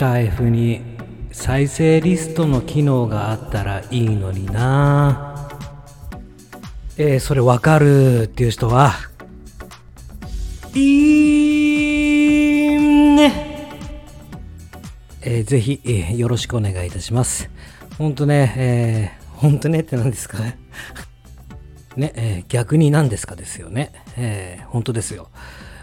タ F に再生リストの機能があったらいいのになえー、それわかるっていう人はいいねえー、ぜひ、えー、よろしくお願いいたします。ほんとね、えー、ほんとねって何ですか ね、えー、逆に何ですかですよね。えー、本当ですよ。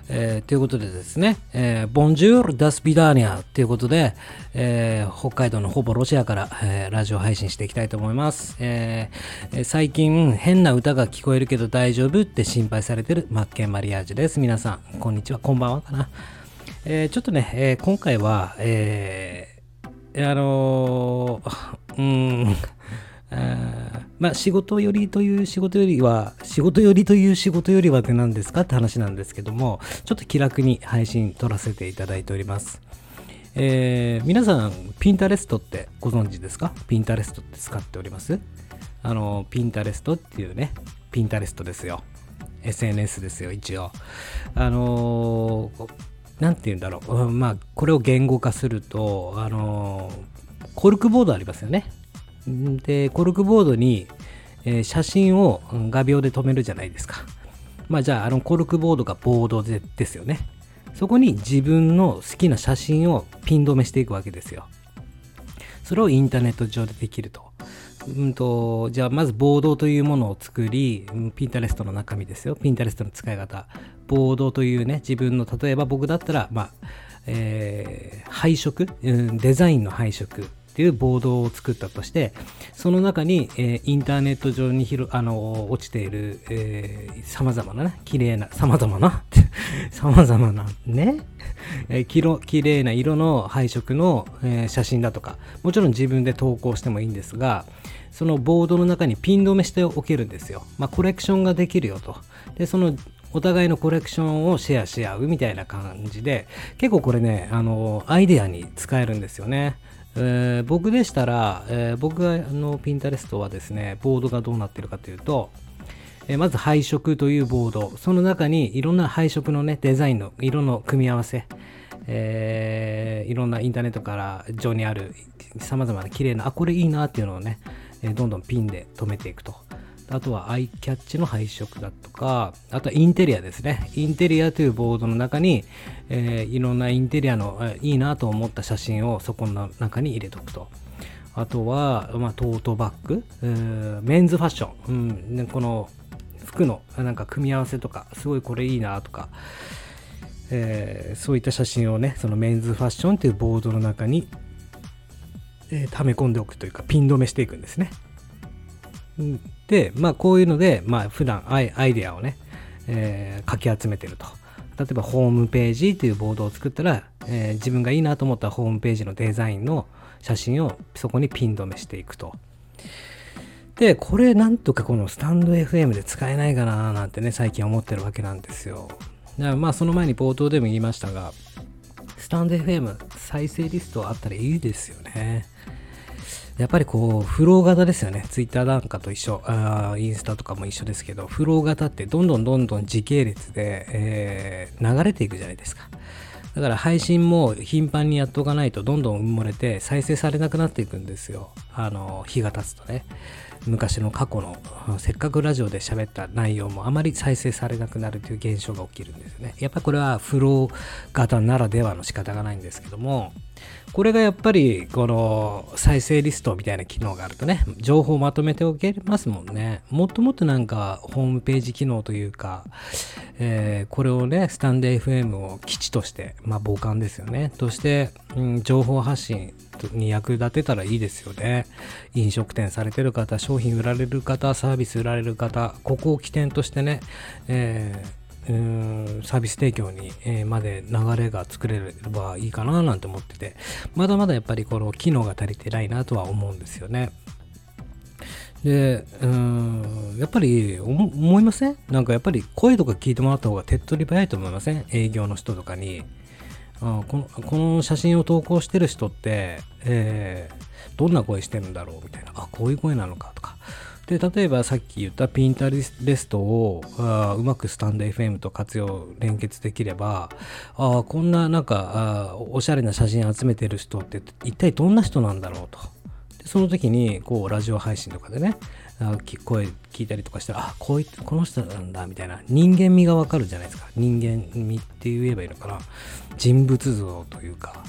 えー、ということでですね、えー、ボンジュール・ダス・ビダーニャということで、えー、北海道のほぼロシアから、えー、ラジオ配信していきたいと思います、えー。最近変な歌が聞こえるけど大丈夫って心配されてるマッケン・マリアージュです。皆さん、こんにちは、こんばんはかな。えー、ちょっとね、えー、今回は、えー、あのー、うん、まあ仕事よりという仕事よりは仕事よりという仕事よりはって何ですかって話なんですけどもちょっと気楽に配信撮らせていただいております。えー、皆さんピンタレストってご存知ですか？ピンタレストって使っております？あのピンタレストっていうねピンタレストですよ。SNS ですよ一応。あの何て言うんだろう。まあこれを言語化するとあのコルクボードありますよね。で、コルクボードに、えー、写真を画鋲で留めるじゃないですか。まあじゃあ、あのコルクボードがボードでですよね。そこに自分の好きな写真をピン止めしていくわけですよ。それをインターネット上でできると。うんと、じゃあまずボードというものを作り、ピンタレストの中身ですよ。ピンタレストの使い方。ボードというね、自分の、例えば僕だったら、まあ、えー、配色、うん、デザインの配色っていうボードを作ったとして、その中に、えー、インターネット上にひろあの落ちている、えー、様々なね、綺麗な、様々な、様々なね、えー、きろ綺麗な色の配色の、えー、写真だとか、もちろん自分で投稿してもいいんですが、そのボードの中にピン止めしておけるんですよ。まあ、コレクションができるよと。で、そのお互いのコレクションをシェアし合うみたいな感じで、結構これね、あの、アイデアに使えるんですよね。えー、僕でしたら、えー、僕がのピンタレストはですね、ボードがどうなってるかというと、えー、まず配色というボード、その中にいろんな配色のね、デザインの色の組み合わせ、えー、いろんなインターネットから上にある様々な綺麗な、あ、これいいなっていうのをね、えどんどんピンで留めていくと。あとはアイキャッチの配色だとか、あとはインテリアですね。インテリアというボードの中に、えー、いろんなインテリアの、えいいなと思った写真をそこの中に入れとくと。あとは、まあ、トートバッグ、メンズファッション、うんね、この服のなんか組み合わせとか、すごいこれいいなとか、えー、そういった写真をね、そのメンズファッションというボードの中に、えー、溜め込んでおくというか、ピン止めしていくんですね。で、まあ、こういうので、まあ、普段アイアイデアをね、えー、かき集めてると。例えば、ホームページというボードを作ったら、えー、自分がいいなと思ったホームページのデザインの写真をそこにピン止めしていくと。で、これなんとかこのスタンド FM で使えないかななんてね、最近思ってるわけなんですよ。だからまあその前に冒頭でも言いましたが、スタンド FM 再生リストあったらいいですよね。やっぱりこう、フロー型ですよね。ツイッターなんかと一緒、あインスタとかも一緒ですけど、フロー型ってどんどんどんどん時系列で、えー、流れていくじゃないですか。だから配信も頻繁にやっておかないとどんどん埋もれて再生されなくなっていくんですよ。あの、日が経つとね。昔の過去のせっかくラジオで喋った内容もあまり再生されなくなるという現象が起きるんですね。やっぱりこれはフロー型ならではの仕方がないんですけども、これがやっぱりこの再生リストみたいな機能があるとね、情報をまとめておけますもんね。もっともっとなんかホームページ機能というか、えー、これをね、スタンデー FM を基地として、まあ傍観ですよね、として、うん、情報発信に役立てたらいいですよね。飲食店されてる方、商品売られる方、サービス売られる方、ここを起点としてね、えー、サービス提供に、え、まで流れが作れればいいかななんて思ってて、まだまだやっぱりこの機能が足りてないなとは思うんですよね。で、うん、やっぱり思いません？なんかやっぱり声とか聞いてもらった方が手っ取り早いと思いません？営業の人とかに。あこのこの写真を投稿してる人って、えー、どんな声してるんだろう？みたいな。あこういう声なのかとか。で例えばさっき言ったピンタレストをあうまくスタンド FM と活用連結できればあこんななんかあおしゃれな写真集めてる人って一体どんな人なんだろうと。でその時にこうラジオ配信とかでねあ声聞いたりとかしたらあこういこの人なんだみたいな人間味がわかるじゃないですか。人間味って言えばいいのかな。人物像というか。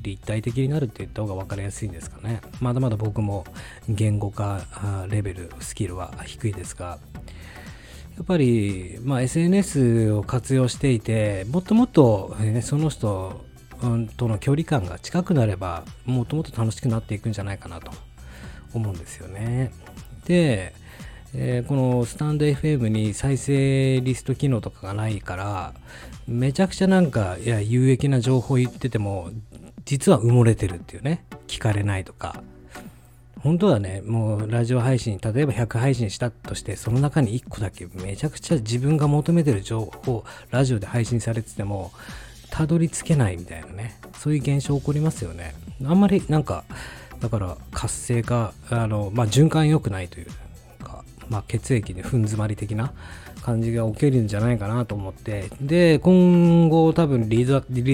立体的になるって言った方が分かりやすいんですかねまだまだ僕も言語化レベルスキルは低いですがやっぱり、まあ、SNS を活用していてもっともっと、ね、その人との距離感が近くなればもっともっと楽しくなっていくんじゃないかなと思うんですよね。で、えー、このスタンド FM に再生リスト機能とかがないからめちゃくちゃなんかいや有益な情報言ってても実は埋もれてるっていうね。聞かれないとか。本当はね。もうラジオ配信例えば100配信したとしてその中に1個だけめちゃくちゃ自分が求めてる情報をラジオで配信されててもたどり着けないみたいなね。そういう現象起こりますよね。あんまりなんかだから活性化あのまあ循環良くないというか、まあ、血液で踏ん詰まり的な感じが起きるんじゃないかなと思って、で、今後多分離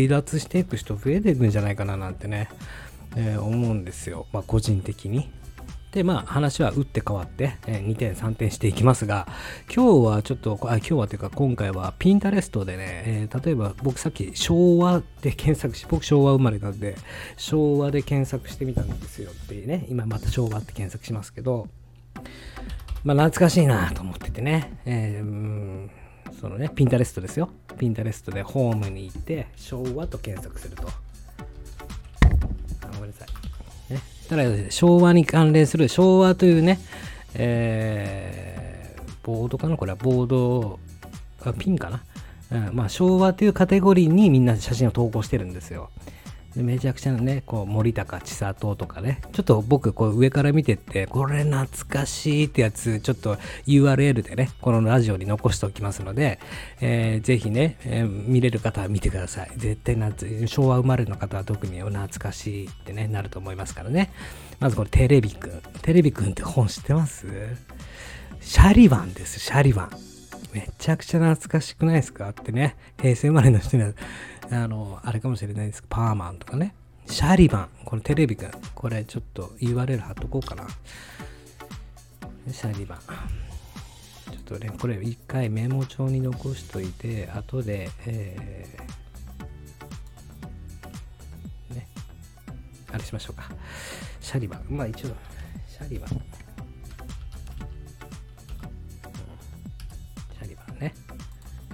脱していく人増えていくんじゃないかななんてね、えー、思うんですよ。まあ個人的に。で、まあ話は打って変わって、えー、2点3点していきますが、今日はちょっと、あ今日はというか今回はピンタレストでね、えー、例えば僕さっき昭和で検索し、僕昭和生まれなんで、昭和で検索してみたんですよっていうね、今また昭和って検索しますけど、まあ、懐かしいなと思っててね、えー、そのね、ピンタレストですよ。ピンタレストでホームに行って、昭和と検索すると。あごめんなさい。ね、ただ、昭和に関連する、昭和というね、えー、ボードかなこれはボード、あピンかな、うん、まあ、昭和というカテゴリーにみんな写真を投稿してるんですよ。めちゃくちゃね、こう森高千里とかね、ちょっと僕こう上から見てって、これ懐かしいってやつ、ちょっと URL でね、このラジオに残しておきますので、えー、ぜひね、えー、見れる方は見てください。絶対夏、昭和生まれの方は特に懐かしいってね、なると思いますからね。まずこれテレビくん。テレビくんって本知ってます？シャリバンです、シャリバン。めちゃくちゃ懐かしくないですか？ってね、平成生まれの人にはあの、あれかもしれないですけど、パーマンとかね。シャリバン。このテレビくん。これちょっと URL 貼っとこうかな。シャリバン。ちょっとね、これ一回メモ帳に残しといて、後で、えー、ね、あれしましょうか。シャリバン。まあ一応、シャリバン。シャリバンね。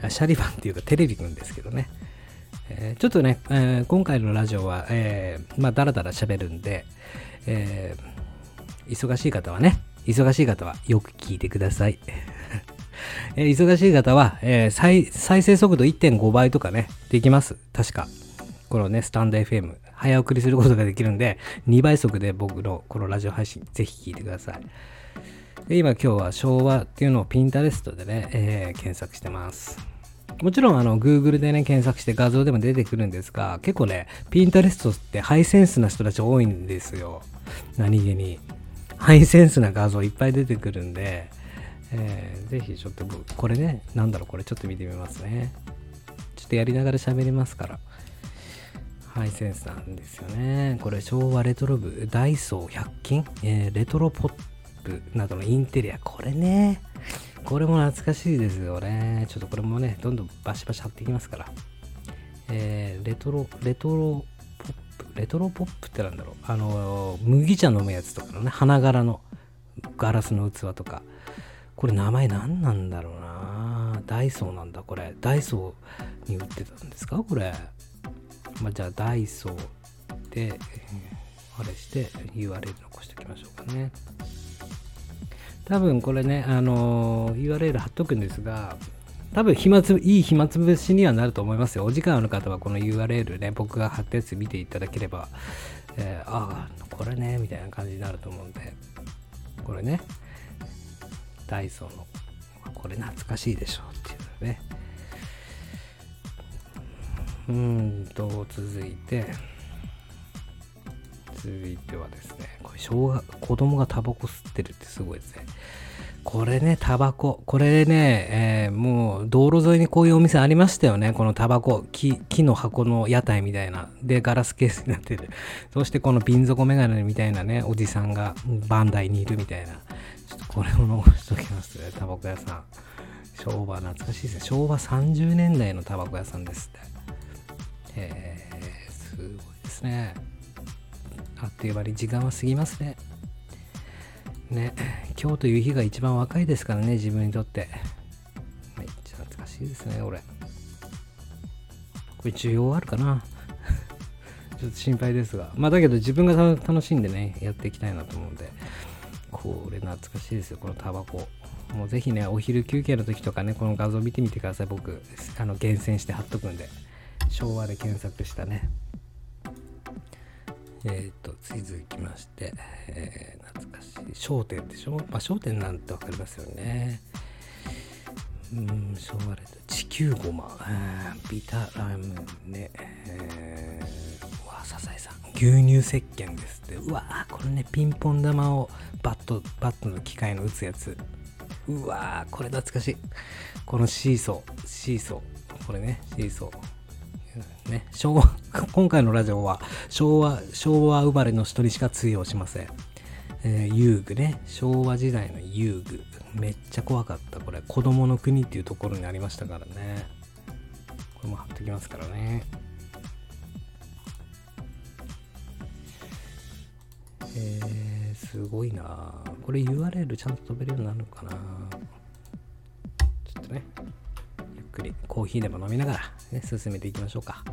シャリバンっていうかテレビくんですけどね。え、ちょっとね、えー、今回のラジオは、えー、まあ、だらだら喋るんで、えー、忙しい方はね、忙しい方はよく聞いてください。えー、忙しい方は、えー、再再生速度1.5倍とかね、できます。確か。このね、スタンド FM、早送りすることができるんで、2倍速で僕のこのラジオ配信、ぜひ聞いてください。で今今日は昭和っていうのをピンタレストでね、えー、検索してます。もちろんあの Google でね検索して画像でも出てくるんですが結構ねピンタレストってハイセンスな人たち多いんですよ。何気に。ハイセンスな画像いっぱい出てくるんで、えー、ぜひちょっとこれねなんだろうこれちょっと見てみますね。ちょっとやりながら喋りますから。ハイセンスなんですよね。これ昭和レトロ部ダイソー100均、えー、レトロポップなどのインテリア。これねこれも懐かしいですよね。ちょっとこれもね、どんどんバシバシ貼っていきますから。えー、レトロ、レトロポップ、レトロポップってなんだろう。あの、麦茶飲むやつとかのね、花柄のガラスの器とか。これ名前何なんだろうなダイソーなんだ、これ。ダイソーに売ってたんですか？これ。まあ、じゃあ、ダイソーで、あれして URL 残しておきましょうかね。多分これね、あの、URL 貼っとくんですが、多分暇つぶ、いい暇つぶしにはなると思いますよ。お時間ある方はこの URL ね、僕が貼ったやつ見ていただければ、えー、ああ、これね、みたいな感じになると思うんで、これね、ダイソーの、これ懐かしいでしょうっていうね。うんと、続いて、続いてはですね、これ小学、子供がタバコ吸ってるってすごいですね。これね、タバコ。これね、えー、もう道路沿いにこういうお店ありましたよね。このタバコ。木木の箱の屋台みたいな。で、ガラスケースになってる。そしてこの瓶底メガネみたいなね、おじさんがバンダイにいるみたいな。ちょっとこれを残しときますね、タバコ屋さん。昭和懐かしいですね。昭和30年代のタバコ屋さんですって。えー、すごいですね。あっという間に時間は過ぎますね。ね、今日という日が一番若いですからね、自分にとって。めっちゃ懐かしいですね、俺。これ需要あるかな？ちょっと心配ですが。まあだけど自分が楽しんでね、やっていきたいなと思うんで。これ懐かしいですよ、このタバコ。もうぜひね、お昼休憩の時とかね、この画像見てみてください。僕、あの厳選して貼っとくんで。昭和で検索したね。えっ、ー、と、続きまして、えー、懐かしい。商店でしょ？まあ、商店なんてわかりますよね。うん、昭和レトロ地球ごま、ビー玉ラムネ、えー、うわ、サザエさん、牛乳石鹸ですって。うわこれね、ピンポン玉をバット、バットの機械の打つやつ。うわこれ懐かしい。このシーソー、シーソー。これね、シーソー。ね、昭和、今回のラジオは昭和、昭和生まれの人しか通用しません。えー、遊具ね、昭和時代の遊具。めっちゃ怖かった。これ、子供の国っていうところにありましたからね。これも貼ってきますからね。えー、すごいなこれ URL ちゃんと飛べるようになるのかなちょっとね。くりコーヒーでも飲みながら、ね、進めていきましょうか。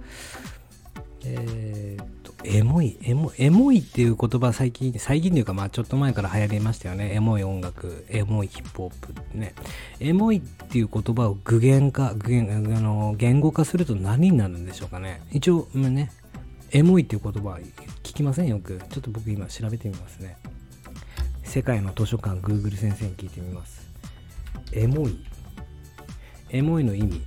えー、っと、エモい、エモエモいっていう言葉最近、最近というかまあちょっと前から流行りましたよね。エモい音楽、エモいヒップホップね。エモいっていう言葉を具現化、具現あの言語化すると何になるんでしょうかね。一応、ね、エモいっていう言葉聞きません？よく。ちょっと僕今調べてみますね。世界の図書館 Google 先生に聞いてみます。エモいエモいの意味。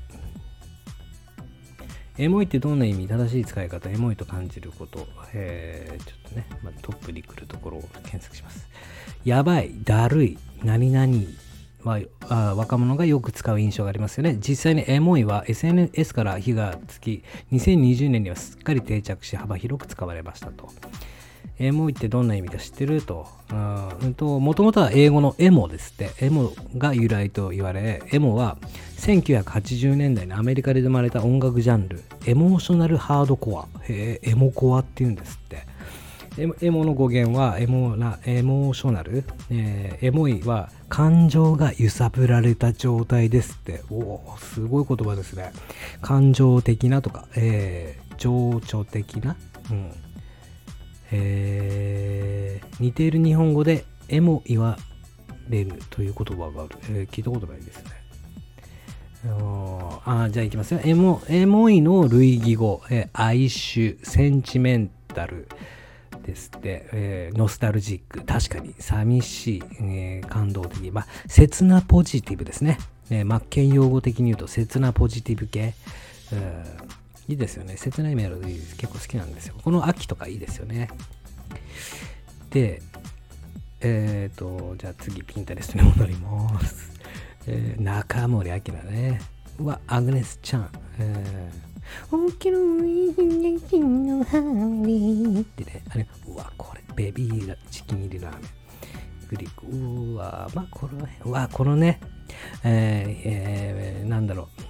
エモいってどんな意味？正しい使い方、エモいと感じること。えー、ちょっとね、まトップに来るところを検索します。やばい、だるい、何々はあ若者がよく使う印象がありますよね。実際にエモいは SNS から火がつき、2020年にはすっかり定着し幅広く使われましたと。エモいってどんな意味か知ってる？と。もともとは英語のエモですって。エモが由来と言われ、エモは1980年代にアメリカで生まれた音楽ジャンル、エモーショナルハードコア。エモコアって言うんですって。エモの語源はエモなエモーショナル、えー、エモいは感情が揺さぶられた状態ですって。おお、すごい言葉ですね。感情的なとか、えー、情緒的な、うん、似ている日本語でえも言われるという言葉がある。えー、聞いたことないですね。あじゃあいきますよ。エモ、エモいの類義語、えー、哀愁、センチメンタルですって、えー、ノスタルジック、確かに寂しい、えー、感動的、まあ、切なポジティブですね。えー、マッケン用語的に言うと、切なポジティブ系。いいですよね。切ないメロディー結構好きなんですよ。この秋とかいいですよね。で、えっ、ー、と、じゃあ次、ピンタレストに戻ります。えー、中森明菜ね。うわ、アグネスちゃん。えー、大きなのハーリーってね、あれ、うわ、これ、ベビーチキン入りラーメン。グリコ、うわ、まあ、この辺、うわ、このね、えー、えー、なんだろう、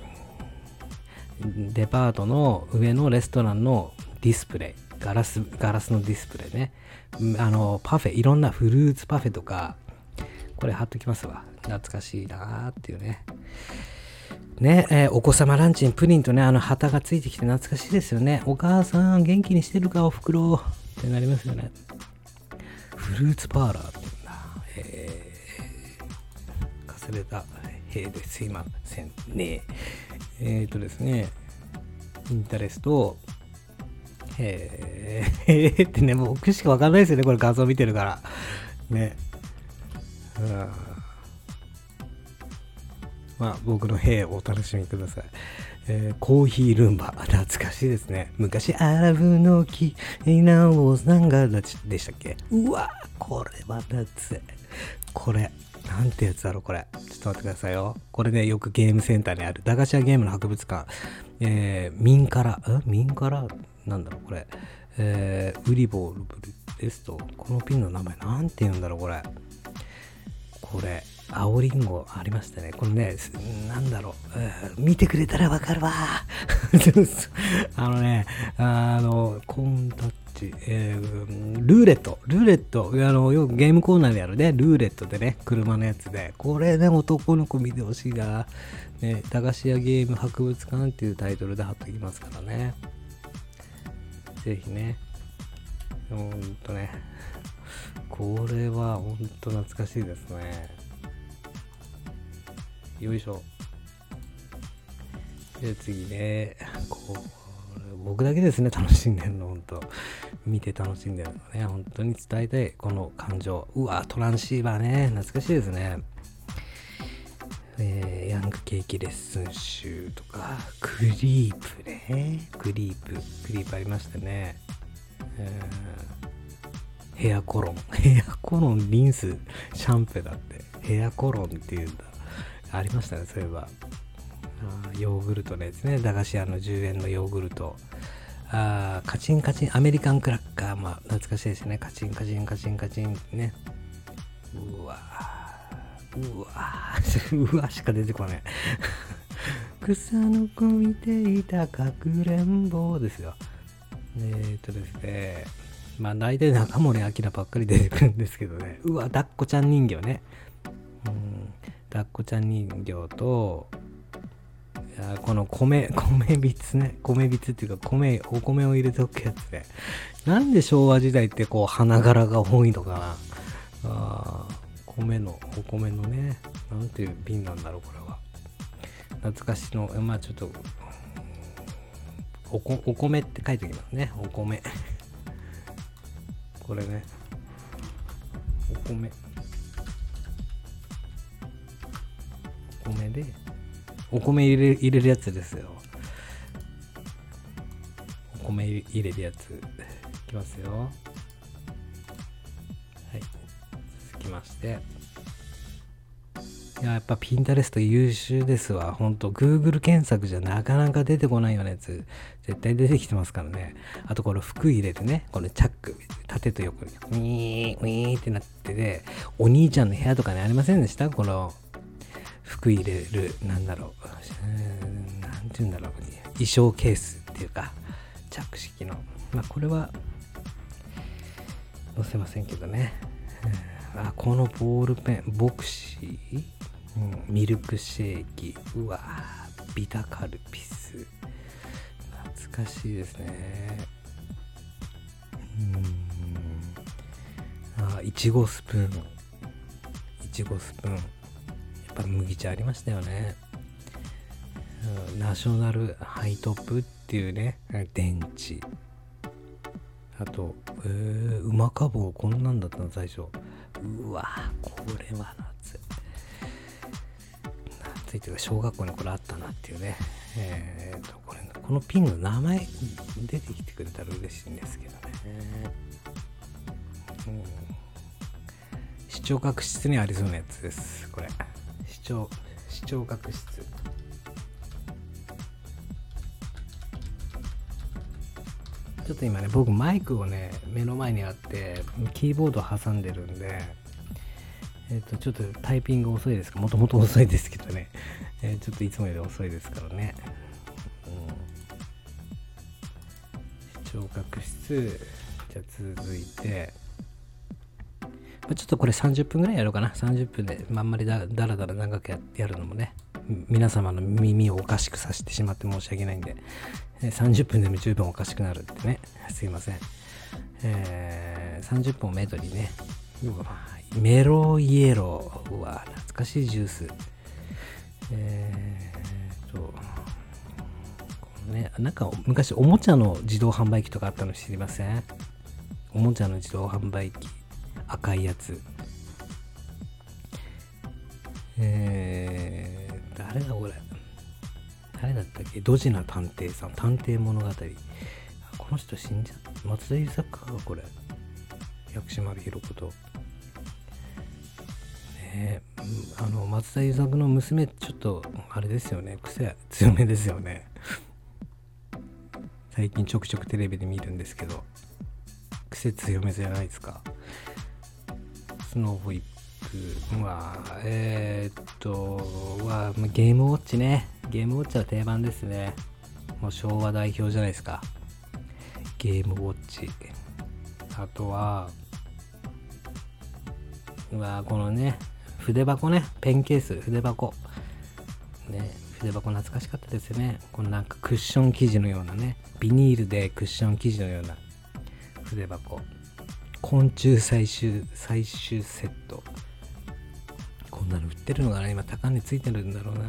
デパートの上のレストランのディスプレイ、ガラス、ガラスのディスプレイね。あの、パフェ、いろんなフルーツパフェとか、これ貼っときますわ。懐かしいなーっていうね。ね、えー、お子様ランチにプリンとね、あの旗がついてきて懐かしいですよね。お母さん、元気にしてるか、おふくろってなりますよね。フルーツパーラーって言うんだ。えー、かすれた兵ですいませんね。えっ、ー、とですね、インタレスト、えー、え ってね、僕しかわかんないですよね、これ画像見てるから。ね。うん。まあ、僕の兵をお楽しみください。えー、コーヒールンバ。懐かしいですね。昔、アラブの木、イナオーなんがでしたっけ？うわこれは夏。これ、なんてやつだろ、これ。ちょっと待ってくださいよ。これね、よくゲームセンターにある、駄菓子屋ゲームの博物館。えー、ミンカラ、え？ミンカラ？なんだろう、これ。えー、ウリボールブルですと、このピンの名前なんて言うんだろう、これ。これ、青りんごありましたね。これね、なんだろう、見てくれたらわかるわ。あのね、あの、コンタチ、えー、ルーレット、ルーレット、あの、よくゲームコーナーであるね、ルーレットでね、車のやつで、これね、男の子見てほしいな。ね、駄菓子屋ゲーム博物館っていうタイトルで貼ってきますからね。ぜひね、ほんとね、これはほんと懐かしいですね。よいしょ。で、次ね、こう、僕だけですね、楽しんでるの、本当見て楽しんでるのね、本当に伝えたい、この感情。うわ、トランシーバーね、懐かしいですね。えー、ヤングケーキレッスン集とか、クリープね、クリープ、クリープありましたね。えー、ヘアコロン、ヘアコロン、リンス、シャンプーだって、ヘアコロンっていうんだ。ありましたね、そういえば。ヨーグルトのやつね、駄菓子屋の10円のヨーグルト。あカチンカチン、アメリカンクラッカー、まあ、懐かしいですね。カチンカチンカチンカチンね。うわうわ うわしか出てこない。草の子見ていたかくれんぼですよ。え、っとですね。まあ大体中森明菜ばっかり出てくるんですけどね。うわ、抱っこちゃん人形ね。うん抱っこちゃん人形とこの米米びつね。米びつっていうか米お米を入れておくやつで。なんで昭和時代ってこう花柄が多いのかな。あ米のお米のねなんていう瓶なんだろうこれは。懐かしのまあちょっとおこお米って書いておきますね。お米。これね。お米。お米でお米入れ入れるやつですよ。お米入れるやつ。いきますよ。はい。続きまして。いややっぱピンタレスト優秀ですわ。ほんと、Google 検索じゃなかなか出てこないようなやつ、絶対出てきてますからね。あとこれ服入れてね、これチャック、縦と横に、ウィーン、ウィーンってなってて、お兄ちゃんの部屋とかにありませんでした？この服入れる、なんだろう、なんて言うんだろう、衣装ケースっていうか、着式の。まあ、これは、載せませんけどね。あ、このボールペン、ボクシー、うん、ミルクシェーキ、うわビタカルピス。懐かしいですね。うん。あ、いちごスプーン。いちごスプーン。ぱ麦茶ありましたよね。ナショナルハイトップっていうね、電池。あと、えー、うまか棒こんなんだったの最初。うわこれは夏い。夏いっていうか小学校にこれあったなっていうね。えーと、これ、このピンの名前出てきてくれたら嬉しいんですけどね。視聴覚室にありそうなやつです。これ。聴視聴覚室。ちょっと今ね僕マイクをね目の前にあってキーボード挟んでるんでえっ、ー、とちょっとタイピング遅いですか？もともと遅いですけどね、えー、ちょっといつもより遅いですからね、うん、視聴覚室。じゃあ続いて。ちょっとこれ30分ぐらいやろうかな。30分で、まあ、んまりだだらだら長くやるのもね、皆様の耳をおかしくさせてしまって申し訳ないんで、30分でも十分おかしくなるってね、すいません。えー、30分をめどにね、メロイエローは懐かしいジュース。えーと、ね、なんか昔おもちゃの自動販売機とかあったの知りません？おもちゃの自動販売機。赤いやつ。えー、誰だこれ。誰だったっけドジな探偵さん。探偵物語。この人死んじゃった。松田優作かこれ。薬師丸ひろ子と。ねあの松田優作の娘ちょっとあれですよね癖強めですよね最近ちょくちょくテレビで見るんですけど癖強めじゃないですかスノーホイップはえー、っとはゲームウォッチね。ゲームウォッチは定番ですね。もう昭和代表じゃないですか。ゲームウォッチ。あとはうわこのね筆箱ね。ペンケース筆箱。ね筆箱懐かしかったですね。このなんかクッション生地のようなね。ビニールでクッション生地のような筆箱。昆虫採集採集セット。こんなの売ってるのかな今高値ついてるんだろうな。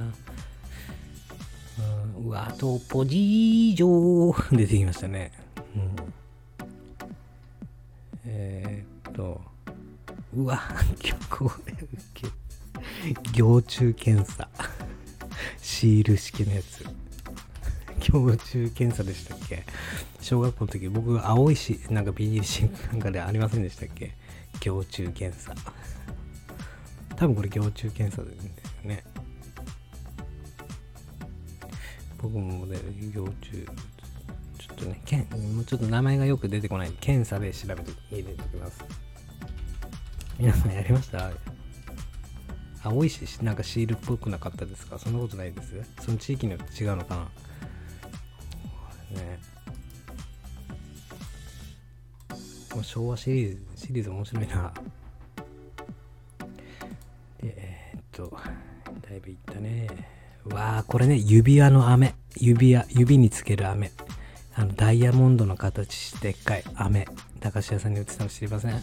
うん、うわあとポジージョー出てきましたね、うん、えー、っとうわこれ行虫検査。シール式のやつ。行虫検査でしたっけ？小学校の時僕青いしなんかビニールシールなんかでありませんでしたっけ？行虫検査。多分これ行虫検査ですよね。僕もね行虫ちょっとねけんもうちょっと名前がよく出てこない検査で調べて入れておきます。皆さんやりました？青いしなんかシールっぽくなかったですか？そんなことないです？その地域によって違うのかな？ね。もう昭和シリーズシリーズ面白いな。でえー、っとだいぶいったね。わあこれね指輪の飴。指輪指につける飴。あのダイヤモンドの形してっかい。飴。駄菓子屋さんに売ってたの知りません？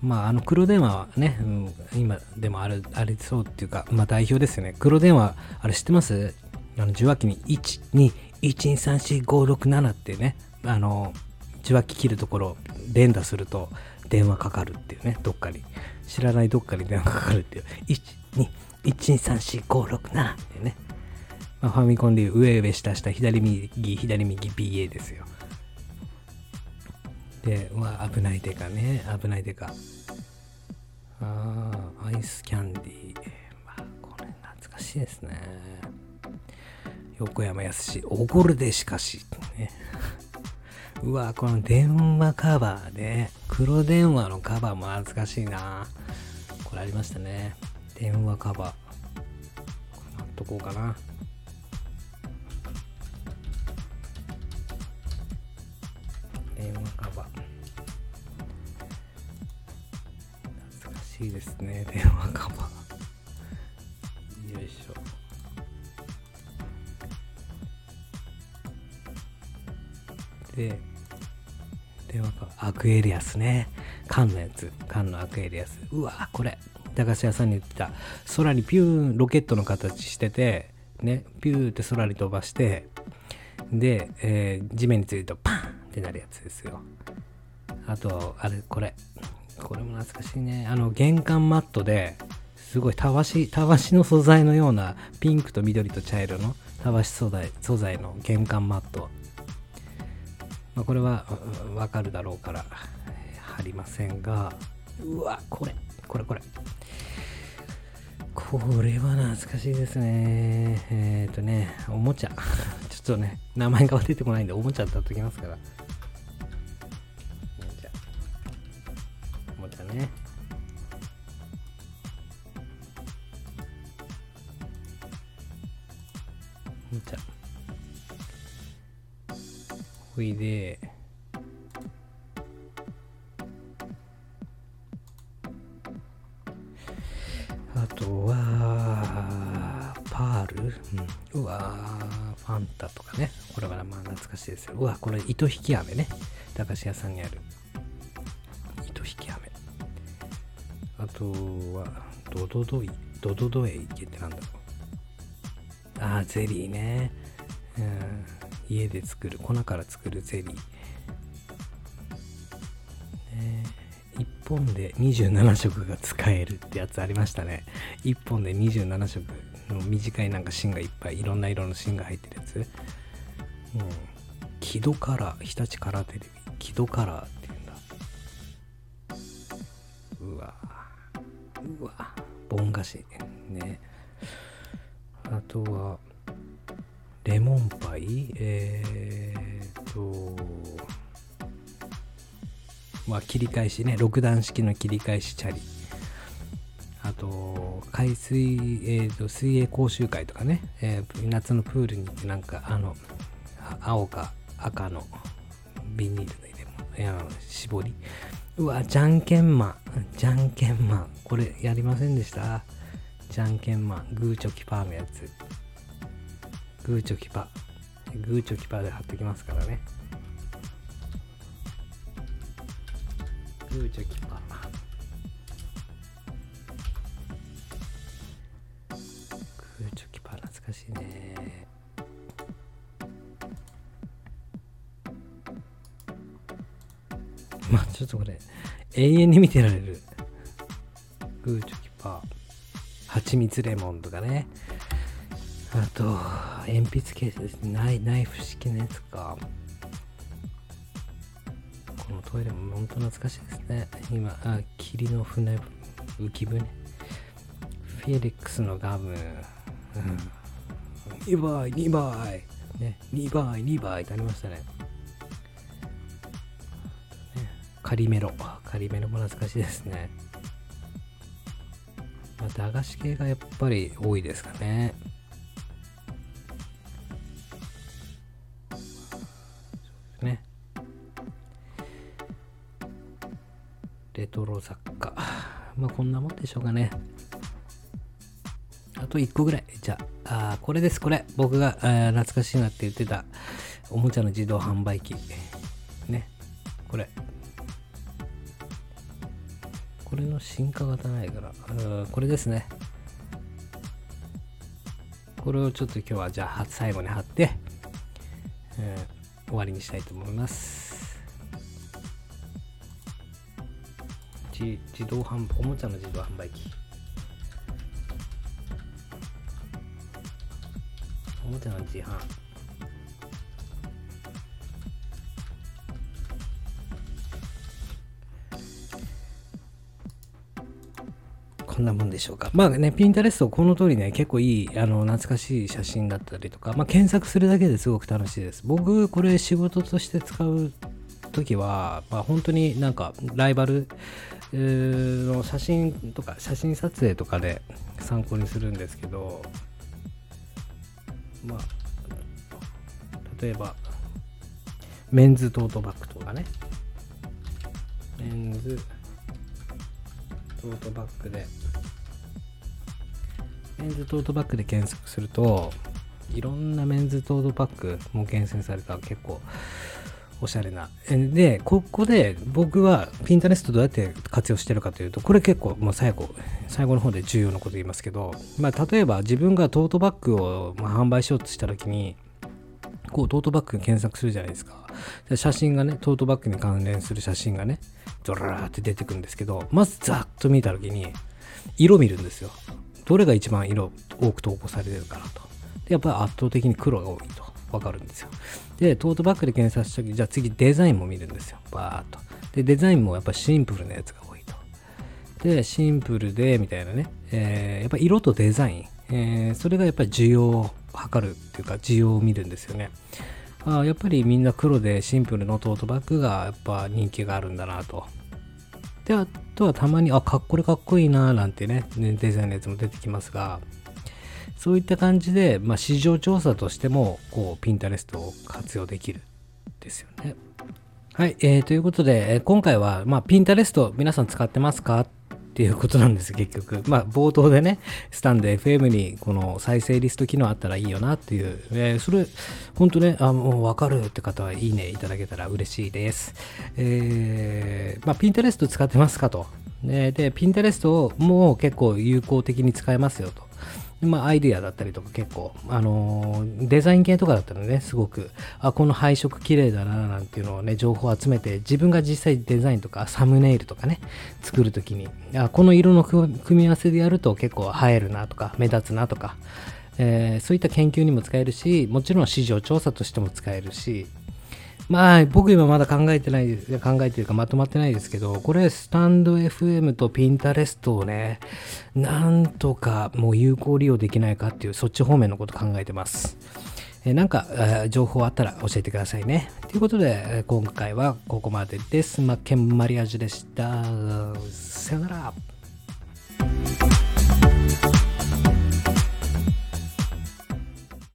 まあ、あの黒電話はね、うん、今でもあるありそうっていうか、まあ代表ですよね。黒電話、あれ知ってます？あの受話器に1、2、1、2、3、4、5、6、7ってね、あの、受話器切るところ連打すると電話かかるっていうね、どっかに。知らないどっかに電話かかるっていう。1、2、1、2、3、4、5、6、7ってね。まあ、ファミコンでいう上上下下左右左右 BA ですよ。で、わ、危ないでかね。危ないでか。ああ、アイスキャンディー。まあ、これ懐かしいですね。横山やすし、おごるでしかし。ね、うわ、この電話カバーで、黒電話のカバーも懐かしいな。これありましたね。電話カバー。これ貼っとこうかな。電話カバー。懐かしいですね、電話カバー。よいしょ。で、電話カバー。アクエリアスね。缶のやつ。缶のアクエリアス。うわこれ。駄菓子屋さんに言ってた。空にピューン、ロケットの形してて、ね、ピューって空に飛ばして、で、えー、地面についるとパンってなるやつですよ。あと、あれ、これ。これも懐かしいね。あの、玄関マットで、すごいたわし、たわしの素材のようなピンクと緑と茶色のたわし素材素材の玄関マット。まあ、これはわかるだろうから貼りませんが、うわ、これ、これこれ。これは懐かしいですね。えっ、ー、とね、おもちゃ。ちょっとね、名前が出てこないんで、おもちゃって言っときますから。ほいで、あとは、パール、うん、うわファンタとかね。これはまあ懐かしいですよ。うわ、これ糸引き飴ね。駄菓子屋さんにある。糸引き飴。あとは、ドドドイ、ドドドエイってなんだろう。ああ、ゼリーね。うん、家で作る、粉から作るゼリー。ね1本で27色が使えるってやつありましたね。1本で27色の短いなんか芯がいっぱいいろんな色の芯が入ってるやつも。うん。キドカラー、日立カラーテレビ。キドカラーって言うんだ。うわうわボン菓子ねあとはレモンパイ？えー、っとまあ切り返しね。6段式の切り返しチャリ。あと海水、えー、と水泳講習会とかね、えー、夏のプールに行ってなんかあの青か赤のビニールの入れ物絞り。うわじゃんけんマン。じゃんけんマン。これやりませんでした？じゃんけんマン。グーチョキパーのやつ。グーチョキパー。グーチョキパーで貼ってきますからね。グーチョキパー。グーチョキパー懐かしいね。まあちょっとこれ永遠に見てられる。グーチョキパー。蜂蜜レモンとかね。あと鉛筆ケースですね。ナイナイフ式のやつか。このトイレも本当懐かしいですね。今あ霧の船浮き船。フィエリックスのガム、うん、2倍2倍。ね。2倍2倍ってありましたね。カリメロ。カリメロも懐かしいですね。まあ、駄菓子系がやっぱり多いですかね。ね。雑貨。まあこんなもんでしょうかね。あと1個ぐらい。じゃあ、あこれです、これ。僕が懐かしいなって言ってたおもちゃの自動販売機。ね。これ。これの進化型ないから、これですね。これをちょっと今日はじゃあ最後に貼って、えー、終わりにしたいと思います。自動販おもちゃの自動販売機。おもちゃの自販。こんなもんでしょうか。まあね、ピンタレストこの通りね、結構いい、あの、懐かしい写真だったりとか、まあ検索するだけですごく楽しいです。僕、これ仕事として使う時は、まあ本当になんかライバルの写真とか、写真撮影とかで参考にするんですけど、まあ、例えば、メンズトートバッグとかね。メンズトートバッグでメンズトートバッグで検索するといろんなメンズトートバッグも厳選された結構おしゃれな。で、ここで僕はピンタレストどうやって活用してるかというと、これ結構もう最後、最後の方で重要なこと言いますけど、まあ例えば自分がトートバッグを販売しようとした時に、こうトートバッグ検索するじゃないですか。写真がね、トートバッグに関連する写真がね、ドラーって出てくるんですけど、まずざっと見た時に、色見るんですよ。どれが一番色多く投稿されてるかなと。で、やっぱり圧倒的に黒が多いとわかるんですよ。で、トートバッグで検索した時、じゃあ次デザインも見るんですよ。バーっと。で、デザインもやっぱシンプルなやつが多いと。で、シンプルで、みたいなね。えー、やっぱ色とデザイン。えー、それがやっぱり需要を測るっていうか、需要を見るんですよね。あやっぱりみんな黒でシンプルのトートバッグがやっぱ人気があるんだなと。で、あとはたまに、あ、かっこれかっこいいななんてね、デザインのやつも出てきますが、そういった感じで、まあ、市場調査としても、こう、ピンタレストを活用できるですよね。はい、えー、ということで、え今回は、まあ、ピンタレスト皆さん使ってますか？っていうことなんです、結局。まあ、冒頭でね、スタンド FM にこの再生リスト機能あったらいいよなっていう、えー、それ、本当ね、あ、もうわかるって方はいいねいただけたら嬉しいです。えー、まあ、ピンタレスト使ってますかと。ね、で、ピンタレストもう結構有効的に使えますよと。まあ、アイデアだったりとか結構、あのー、デザイン系とかだったらね、すごく、あ、この配色綺麗だな、なんていうのをね、情報を集めて、自分が実際デザインとかサムネイルとかね、作るときに、あ、この色の組み合わせでやると結構映えるなとか、目立つなとか、えー、そういった研究にも使えるし、もちろん市場調査としても使えるし、まあ、僕今まだ考えてないです。考えてるかまとまってないですけど、これ、スタンド FM とピンタレストをね、なんとかもう有効利用できないかっていう、そっち方面のこと考えてます。えなんか、え情報あったら教えてくださいね。ということで、今回はここまでです。マッケンマリアージュでした。さよなら。